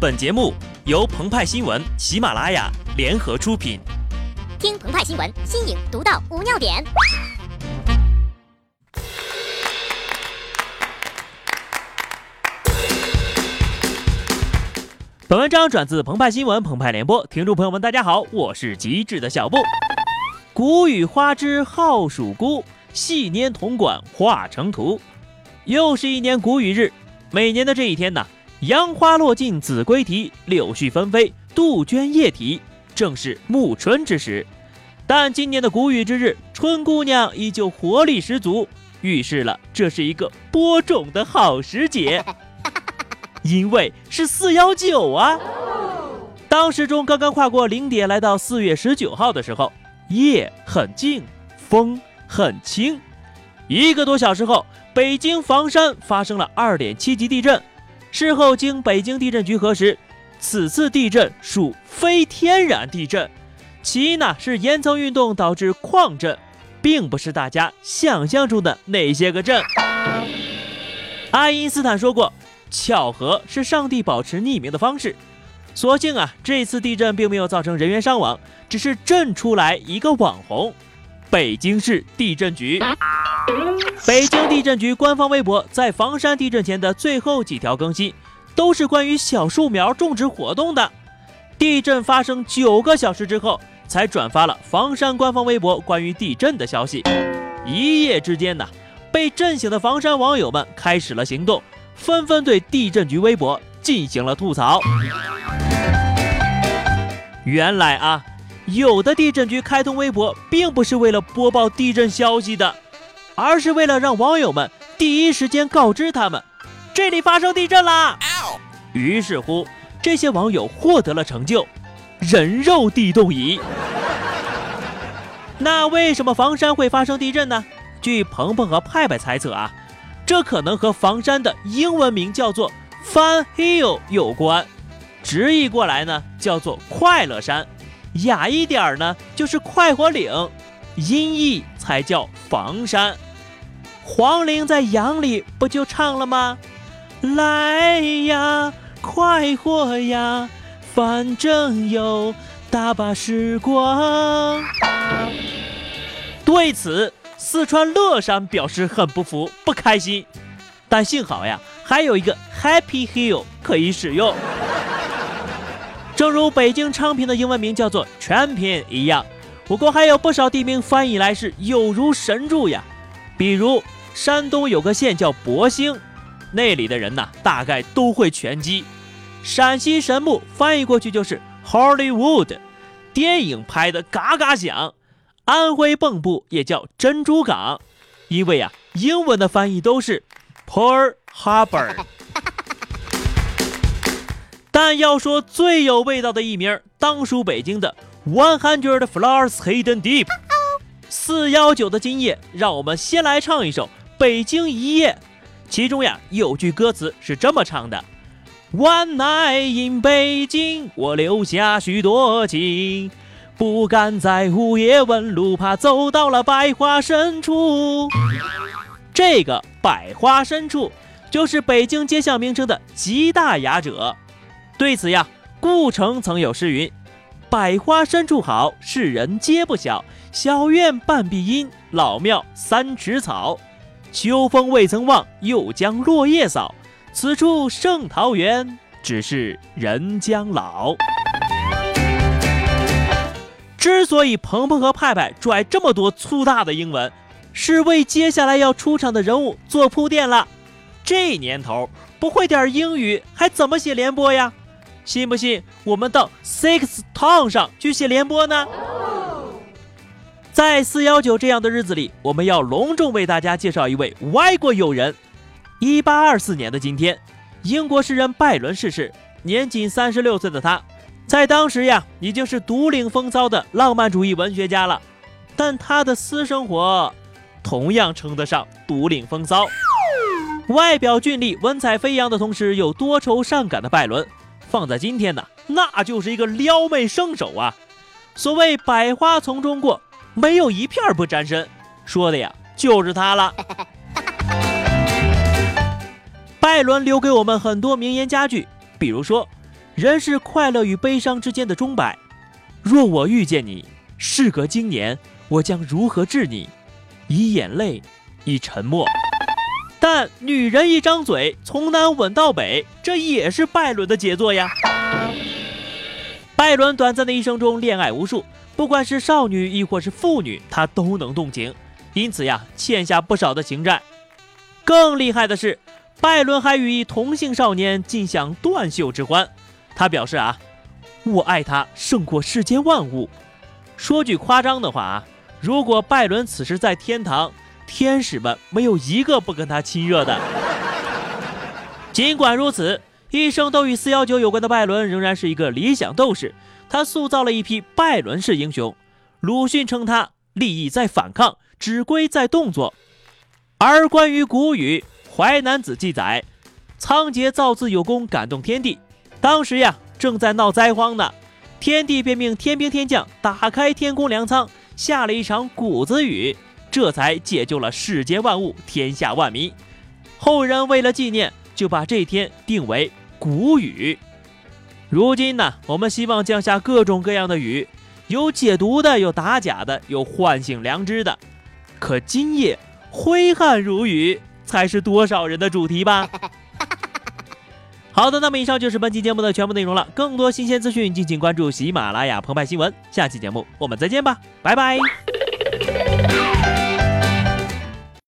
本节目由澎湃新闻、喜马拉雅联合出品。听澎湃新闻，新颖独到，无尿点。本文章转自澎湃新闻、澎湃联播，听众朋友们，大家好，我是极致的小布。谷雨花枝好属孤，细拈铜管画成图。又是一年谷雨日，每年的这一天呢。杨花落尽子规啼，柳絮纷飞杜鹃夜啼，正是暮春之时。但今年的谷雨之日，春姑娘依旧活力十足，预示了这是一个播种的好时节。因为是四幺九啊！当时钟刚刚跨过零点，来到四月十九号的时候，夜很静，风很轻。一个多小时后，北京房山发生了二点七级地震。事后经北京地震局核实，此次地震属非天然地震，起因呢是岩层运动导致矿震，并不是大家想象中的那些个震。爱因斯坦说过，巧合是上帝保持匿名的方式。所幸啊，这次地震并没有造成人员伤亡，只是震出来一个网红。北京市地震局，北京地震局官方微博在房山地震前的最后几条更新，都是关于小树苗种植活动的。地震发生九个小时之后，才转发了房山官方微博关于地震的消息。一夜之间呢，被震醒的房山网友们开始了行动，纷纷对地震局微博进行了吐槽。原来啊。有的地震局开通微博，并不是为了播报地震消息的，而是为了让网友们第一时间告知他们这里发生地震啦。于是乎，这些网友获得了成就——人肉地动仪。那为什么房山会发生地震呢？据鹏鹏和派派猜测啊，这可能和房山的英文名叫做 Fun Hill 有关，直译过来呢叫做快乐山。雅一点儿呢，就是快活岭；音译才叫房山。黄龄在《杨》里不就唱了吗？来呀，快活呀，反正有大把时光。对此，四川乐山表示很不服、不开心，但幸好呀，还有一个 Happy Hill 可以使用。正如北京昌平的英文名叫做 Champion 一样，我国还有不少地名翻译来是有如神助呀。比如山东有个县叫博兴，那里的人呐大概都会拳击。陕西神木翻译过去就是 Hollywood，电影拍的嘎嘎响。安徽蚌埠也叫珍珠港，因为啊英文的翻译都是 Pearl Harbor。但要说最有味道的一名，当属北京的 One Hundred Flowers Hidden Deep。四幺九的今夜，让我们先来唱一首《北京一夜》，其中呀有句歌词是这么唱的：One night in 北京，我留下许多情，不敢在午夜问路，怕走到了百花深处。这个百花深处，就是北京街巷名称的极大雅者。对此呀，顾城曾有诗云：“百花深处好，世人皆不晓。小院半壁阴，老庙三尺草。秋风未曾望，又将落叶扫。此处胜桃源，只是人将老。”之所以鹏鹏和派派拽这么多粗大的英文，是为接下来要出场的人物做铺垫了。这年头不会点英语，还怎么写联播呀？信不信我们到 Six Town 上去写联播呢？在四幺九这样的日子里，我们要隆重为大家介绍一位外国友人。一八二四年的今天，英国诗人拜伦逝世，年仅三十六岁的他，在当时呀已经是独领风骚的浪漫主义文学家了。但他的私生活同样称得上独领风骚。外表俊丽、文采飞扬的同时，又多愁善感的拜伦。放在今天呢，那就是一个撩妹圣手啊！所谓百花丛中过，没有一片不沾身，说的呀就是他了。拜伦留给我们很多名言佳句，比如说：“人是快乐与悲伤之间的钟摆。若我遇见你，事隔经年，我将如何治你？以眼泪，以沉默。但女人一张嘴，从南吻到北，这也是拜伦的杰作呀。拜伦短暂的一生中，恋爱无数，不管是少女亦或是妇女，他都能动情，因此呀，欠下不少的情债。更厉害的是，拜伦还与一同性少年尽享断袖之欢。他表示啊，我爱他胜过世间万物。说句夸张的话啊，如果拜伦此时在天堂，天使们没有一个不跟他亲热的。尽管如此，一生都与四幺九有关的拜伦仍然是一个理想斗士。他塑造了一批拜伦式英雄。鲁迅称他利益在反抗，指挥在动作。而关于古语，《淮南子》记载，仓颉造字有功，感动天地。当时呀，正在闹灾荒呢，天帝便命天兵天将打开天宫粮仓，下了一场谷子雨，这才解救了世间万物，天下万民。后人为了纪念，就把这天定为谷雨。如今呢，我们希望降下各种各样的雨，有解毒的，有打假的，有唤醒良知的。可今夜挥汗如雨，才是多少人的主题吧？好的，那么以上就是本期节目的全部内容了。更多新鲜资讯，敬请关注喜马拉雅澎湃新闻。下期节目我们再见吧，拜拜。